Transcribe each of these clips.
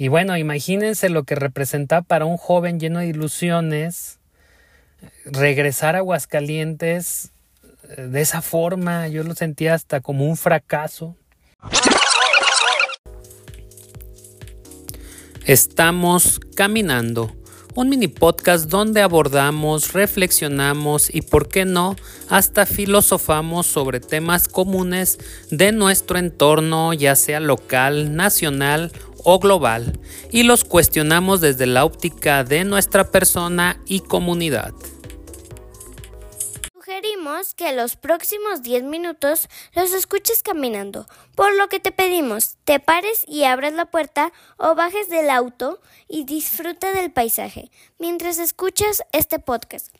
Y bueno, imagínense lo que representa para un joven lleno de ilusiones regresar a Aguascalientes eh, de esa forma. Yo lo sentía hasta como un fracaso. Estamos caminando, un mini podcast donde abordamos, reflexionamos y, por qué no, hasta filosofamos sobre temas comunes de nuestro entorno, ya sea local, nacional o global, y los cuestionamos desde la óptica de nuestra persona y comunidad sugerimos que los próximos 10 minutos los escuches caminando, por lo que te pedimos te pares y abras la puerta o bajes del auto y disfruta del paisaje mientras escuchas este podcast.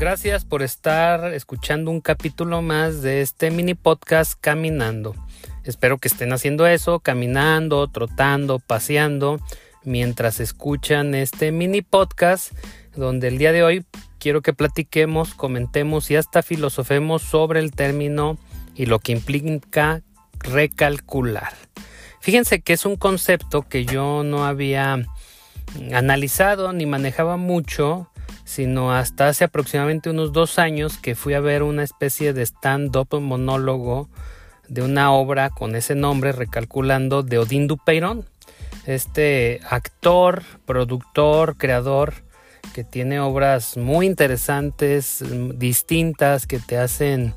Gracias por estar escuchando un capítulo más de este mini podcast Caminando. Espero que estén haciendo eso, caminando, trotando, paseando mientras escuchan este mini podcast donde el día de hoy quiero que platiquemos, comentemos y hasta filosofemos sobre el término y lo que implica recalcular. Fíjense que es un concepto que yo no había analizado ni manejaba mucho, sino hasta hace aproximadamente unos dos años que fui a ver una especie de stand-up monólogo de una obra con ese nombre, recalculando, de Odín Dupeirón este actor, productor, creador que tiene obras muy interesantes, distintas, que te hacen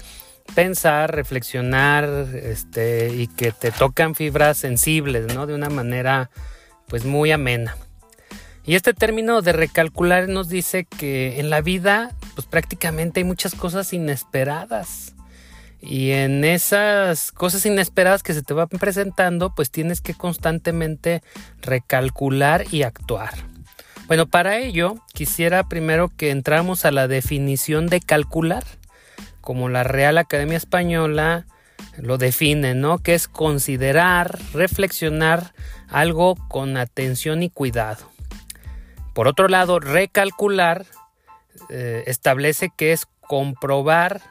pensar, reflexionar, este, y que te tocan fibras sensibles, ¿no? De una manera, pues, muy amena. Y este término de recalcular nos dice que en la vida, pues, prácticamente hay muchas cosas inesperadas. Y en esas cosas inesperadas que se te van presentando, pues tienes que constantemente recalcular y actuar. Bueno, para ello quisiera primero que entramos a la definición de calcular, como la Real Academia Española lo define, ¿no? Que es considerar, reflexionar algo con atención y cuidado. Por otro lado, recalcular eh, establece que es comprobar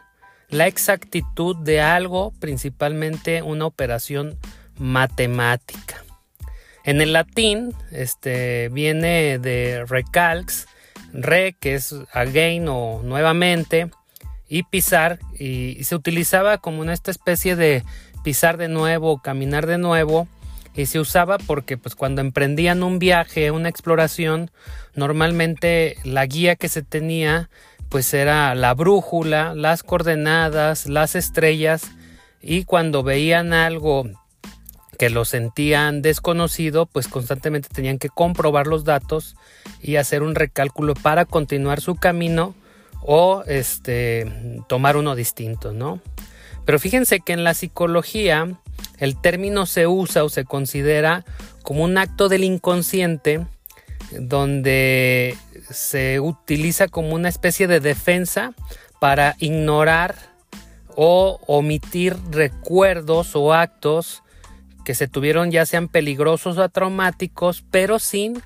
la exactitud de algo, principalmente una operación matemática. En el latín, este viene de recalx, re que es again o nuevamente, y pisar, y, se utilizaba como una esta especie de pisar de nuevo, caminar de nuevo, y se usaba porque pues cuando emprendían un viaje, una exploración, normalmente la guía que se tenía pues era la brújula, las coordenadas, las estrellas y cuando veían algo que lo sentían desconocido, pues constantemente tenían que comprobar los datos y hacer un recálculo para continuar su camino o este tomar uno distinto, ¿no? Pero fíjense que en la psicología el término se usa o se considera como un acto del inconsciente donde se utiliza como una especie de defensa para ignorar o omitir recuerdos o actos que se tuvieron ya sean peligrosos o traumáticos, pero sin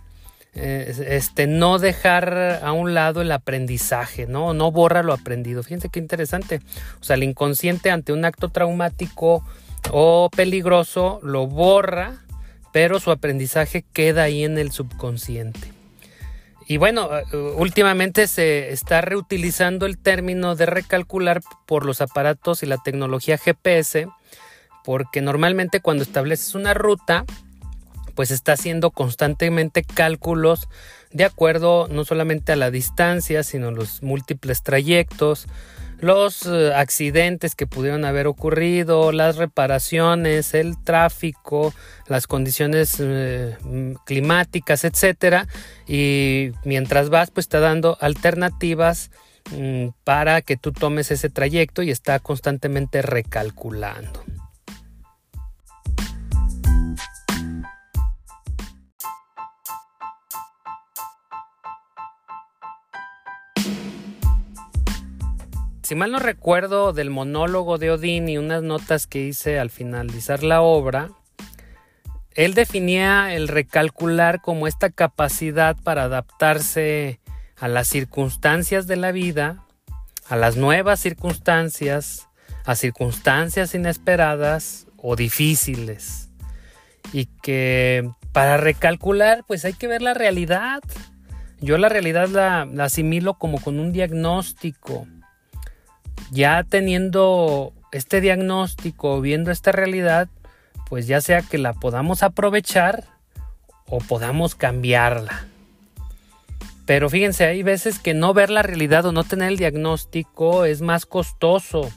eh, este, no dejar a un lado el aprendizaje, ¿no? No borra lo aprendido. Fíjense qué interesante. O sea, el inconsciente ante un acto traumático o peligroso lo borra, pero su aprendizaje queda ahí en el subconsciente. Y bueno, eh, últimamente se está reutilizando el término de recalcular por los aparatos y la tecnología GPS, porque normalmente cuando estableces una ruta, pues está haciendo constantemente cálculos de acuerdo no solamente a la distancia, sino los múltiples trayectos, los eh, accidentes que pudieron haber ocurrido, las reparaciones, el tráfico, las condiciones eh, climáticas, etcétera. Y mientras vas, pues está dando alternativas mm, para que tú tomes ese trayecto y está constantemente recalculando. Si mal no recuerdo del monólogo de Odín y unas notas que hice al finalizar la obra, él definía el recalcular como esta capacidad para adaptarse a las circunstancias de la vida, a las nuevas circunstancias, a circunstancias inesperadas o difíciles. Y que para recalcular, pues hay que ver la realidad. Yo la realidad la, la asimilo como con un diagnóstico. Ya teniendo este diagnóstico, viendo esta realidad, pues ya sea que la podamos aprovechar o podamos cambiarla. Pero fíjense, hay veces que no ver la realidad o no tener el diagnóstico es más costoso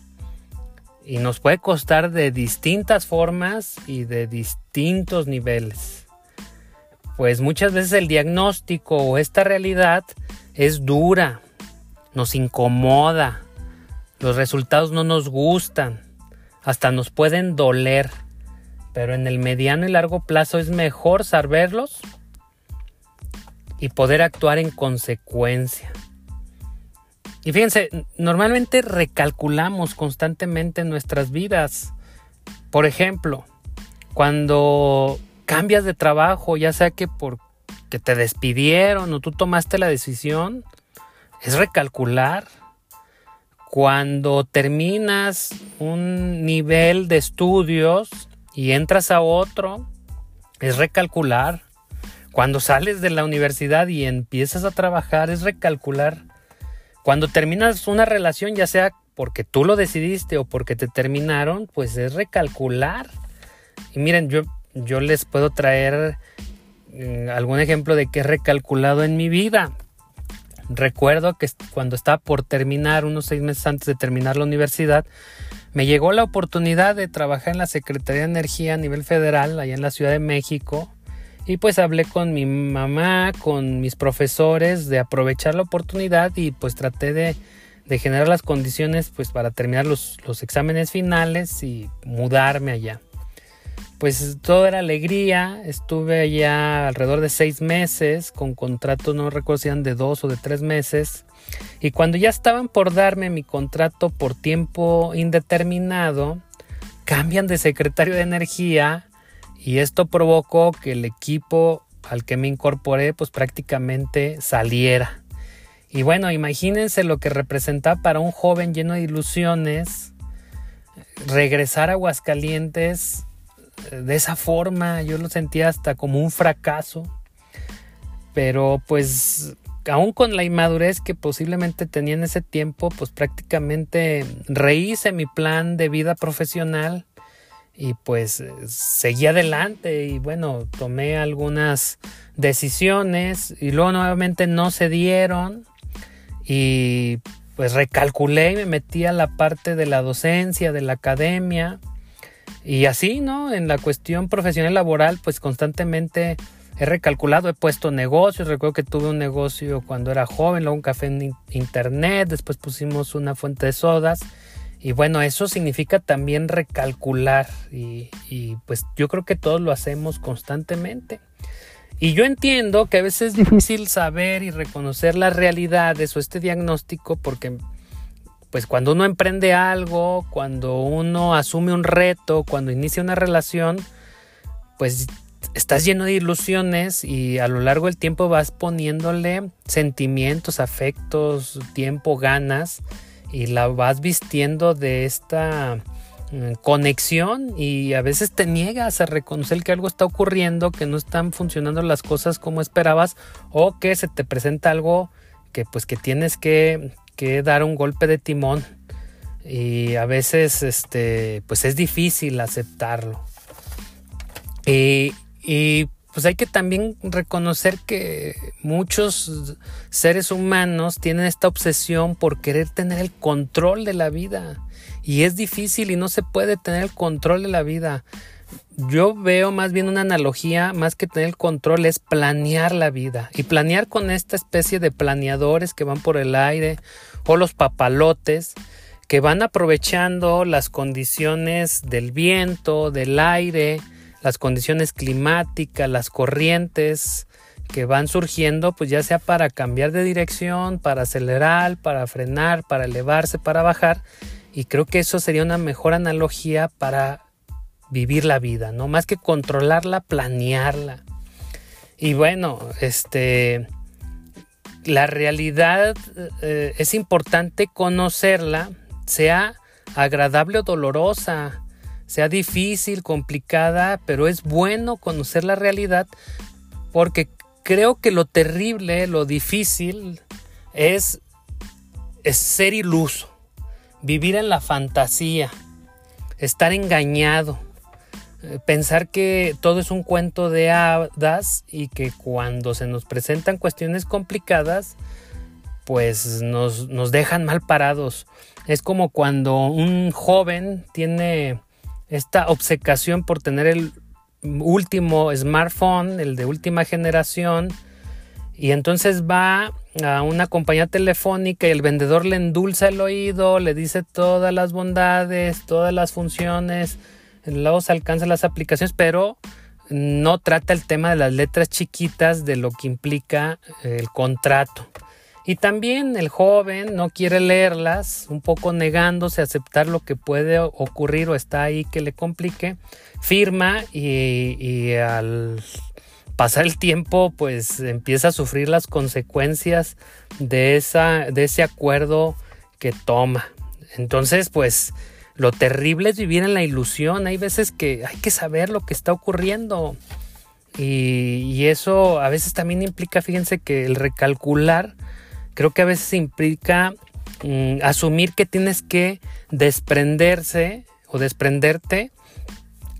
y nos puede costar de distintas formas y de distintos niveles. Pues muchas veces el diagnóstico o esta realidad es dura, nos incomoda, los resultados no nos gustan, hasta nos pueden doler, pero en el mediano y largo plazo es mejor saberlos y poder actuar en consecuencia. Y fíjense, normalmente recalculamos constantemente nuestras vidas. Por ejemplo, cuando cambias de trabajo, ya sea que porque te despidieron o tú tomaste la decisión, es recalcular cuando terminas un nivel de estudios y entras a otro, es recalcular. Cuando sales de la universidad y empiezas a trabajar, es recalcular. Cuando terminas una relación, ya sea porque tú lo decidiste o porque te terminaron, pues es recalcular. Y miren, yo, yo les puedo traer mm, algún ejemplo de que he recalculado en mi vida. Recuerdo que cuando estaba por terminar, unos seis meses antes de terminar la universidad, me llegó la oportunidad de trabajar en la Secretaría de Energía a nivel federal, allá en la Ciudad de México. Y pues hablé con mi mamá, con mis profesores, de aprovechar la oportunidad y pues traté de, generar las condiciones pues para terminar los, los exámenes finales y mudarme allá pues todo era alegría. Estuve allá alrededor de seis meses con contratos, no recuerdo si eran de dos o de tres meses. Y cuando ya estaban por darme mi contrato por tiempo indeterminado, cambian de secretario de energía y esto provocó que el equipo al que me incorporé pues prácticamente saliera. Y bueno, imagínense lo que representaba para un joven lleno de ilusiones regresar a Aguascalientes de esa forma. Yo lo sentía hasta como un fracaso. Pero pues aún con la inmadurez que posiblemente tenía en ese tiempo, pues prácticamente rehice mi plan de vida profesional y pues seguí adelante y bueno, tomé algunas decisiones y luego nuevamente no se dieron y pues recalculé y me metí a la parte de la docencia, de la academia y así, ¿no? En la cuestión profesional laboral, pues constantemente he recalculado, he puesto negocios. Recuerdo que tuve un negocio cuando era joven, luego un café en internet, después pusimos una fuente de sodas. Y bueno, eso significa también recalcular. Y, y pues yo creo que todos lo hacemos constantemente. Y yo entiendo que a veces es difícil saber y reconocer las realidades o este diagnóstico porque pues cuando uno emprende algo, cuando uno asume un reto, cuando inicia una relación, pues estás lleno de ilusiones y a lo largo del tiempo vas poniéndole sentimientos, afectos, tiempo, ganas y la vas vistiendo de esta mm, conexión y a veces te niegas a reconocer que algo está ocurriendo, que no están funcionando las cosas como esperabas o que se te presenta algo que pues que tienes que, que dar un golpe de timón. Y a veces este pues es difícil aceptarlo. Y, y pues hay que también reconocer que muchos seres humanos tienen esta obsesión por querer tener el control de la vida. Y es difícil y no se puede tener el control de la vida yo veo más bien una analogía, más que tener el control, es planear la vida. Y planear con esta especie de planeadores que van por el aire o los papalotes que van aprovechando las condiciones del viento, del aire, las condiciones climáticas, las corrientes que van surgiendo, pues ya sea para cambiar de dirección, para acelerar, para frenar, para elevarse, para bajar. Y creo que eso sería una mejor analogía para vivir la vida, ¿no? Más que controlarla, planearla. Y bueno, este, la realidad eh, es importante conocerla, sea agradable o dolorosa, sea difícil, complicada, pero es bueno conocer la realidad porque creo que lo terrible, lo difícil es, ser iluso, vivir en la fantasía, estar engañado, pensar que todo es un cuento de hadas y que cuando se nos presentan cuestiones complicadas, pues nos, nos dejan mal parados. Es como cuando un joven tiene esta obsecación por tener el último smartphone, el de última generación, y entonces va a una compañía telefónica y el vendedor le endulza el oído, le dice todas las bondades, todas las funciones, se alcanza las aplicaciones, pero no trata el tema de las letras chiquitas de lo que implica el contrato. Y también el joven no quiere leerlas, un poco negándose a aceptar lo que puede ocurrir o está ahí que le complique, firma y, al pasar el tiempo pues empieza a sufrir las consecuencias de, esa, de ese acuerdo que toma. Entonces pues lo terrible es vivir en la ilusión. Hay veces que hay que saber lo que está ocurriendo. Y, eso a veces también implica, fíjense que el recalcular, creo que a veces implica mm, asumir que tienes que desprenderse o desprenderte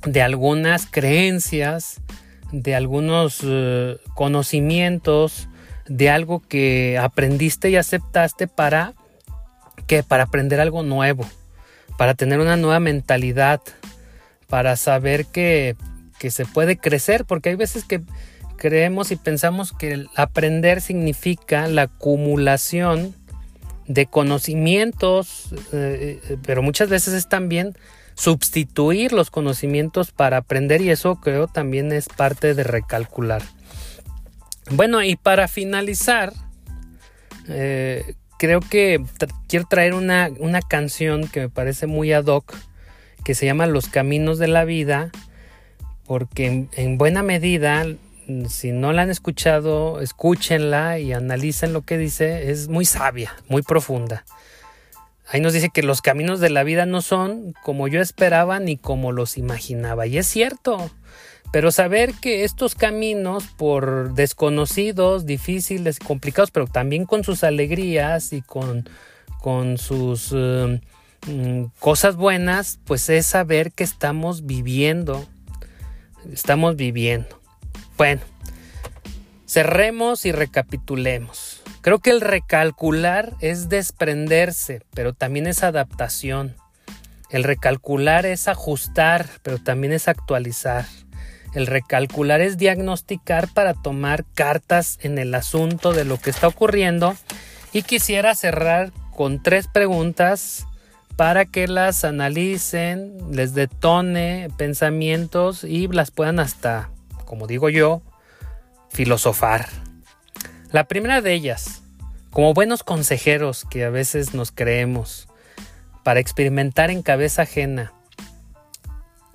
de algunas creencias, de algunos eh, conocimientos, de algo que aprendiste y aceptaste para que para aprender algo nuevo para tener una nueva mentalidad, para saber que, se puede crecer, porque hay veces que creemos y pensamos que aprender significa la acumulación de conocimientos, eh, eh, pero muchas veces es también sustituir los conocimientos para aprender y eso creo también es parte de recalcular. Bueno, y para finalizar, eh, creo que quiero traer una, canción que me parece muy ad hoc, que se llama Los Caminos de la Vida, porque en, buena medida, si no la han escuchado, escúchenla y analicen lo que dice, es muy sabia, muy profunda. Ahí nos dice que los caminos de la vida no son como yo esperaba ni como los imaginaba. Y es cierto. Pero saber que estos caminos, por desconocidos, difíciles, complicados, pero también con sus alegrías y con, con sus eh, mm, cosas buenas, pues es saber que estamos viviendo. Estamos viviendo. Bueno, cerremos y recapitulemos. Creo que el recalcular es desprenderse, pero también es adaptación. El recalcular es ajustar, pero también es actualizar. El recalcular es diagnosticar para tomar cartas en el asunto de lo que está ocurriendo y quisiera cerrar con tres preguntas para que las analicen, les detone pensamientos y las puedan hasta, como digo yo, filosofar. La primera de ellas, como buenos consejeros que a veces nos creemos, para experimentar en cabeza ajena,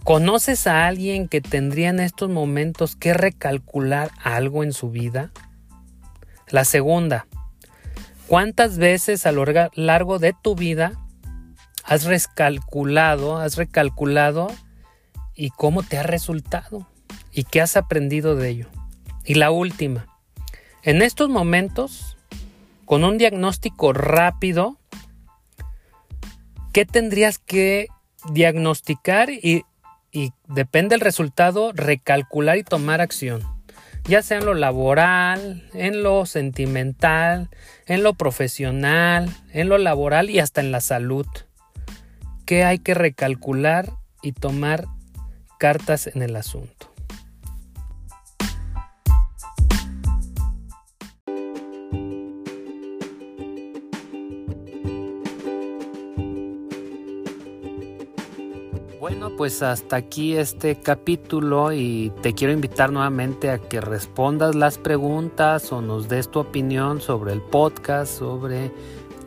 ¿Conoces a alguien que tendría en estos momentos que recalcular algo en su vida? La segunda, ¿cuántas veces a lo largo de tu vida has recalculado, has recalculado y cómo te ha resultado y qué has aprendido de ello? Y la última, en estos momentos, con un diagnóstico rápido, ¿qué tendrías que diagnosticar y y depende del resultado recalcular y tomar acción, ya sea en lo laboral, en lo sentimental, en lo profesional, en lo laboral y hasta en la salud. ¿Qué hay que recalcular y tomar cartas en el asunto? Bueno, pues hasta aquí este capítulo y te quiero invitar nuevamente a que respondas las preguntas o nos des tu opinión sobre el podcast, sobre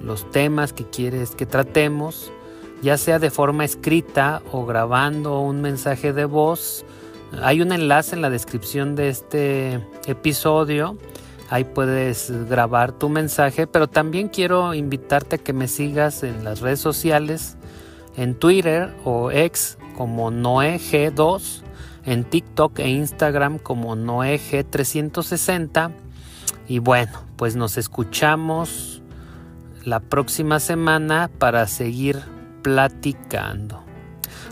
los temas que quieres que tratemos, ya sea de forma escrita o grabando un mensaje de voz. Hay un enlace en la descripción de este episodio. Ahí puedes grabar tu mensaje, pero también quiero invitarte a que me sigas en las redes sociales en Twitter o ex como NoeG2, en TikTok e Instagram como NoeG360. Y bueno, pues nos escuchamos la próxima semana para seguir platicando.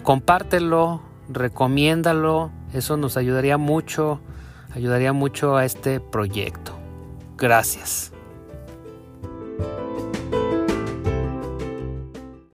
Compártelo, recomiéndalo, eso nos ayudaría mucho, ayudaría mucho a este proyecto. Gracias.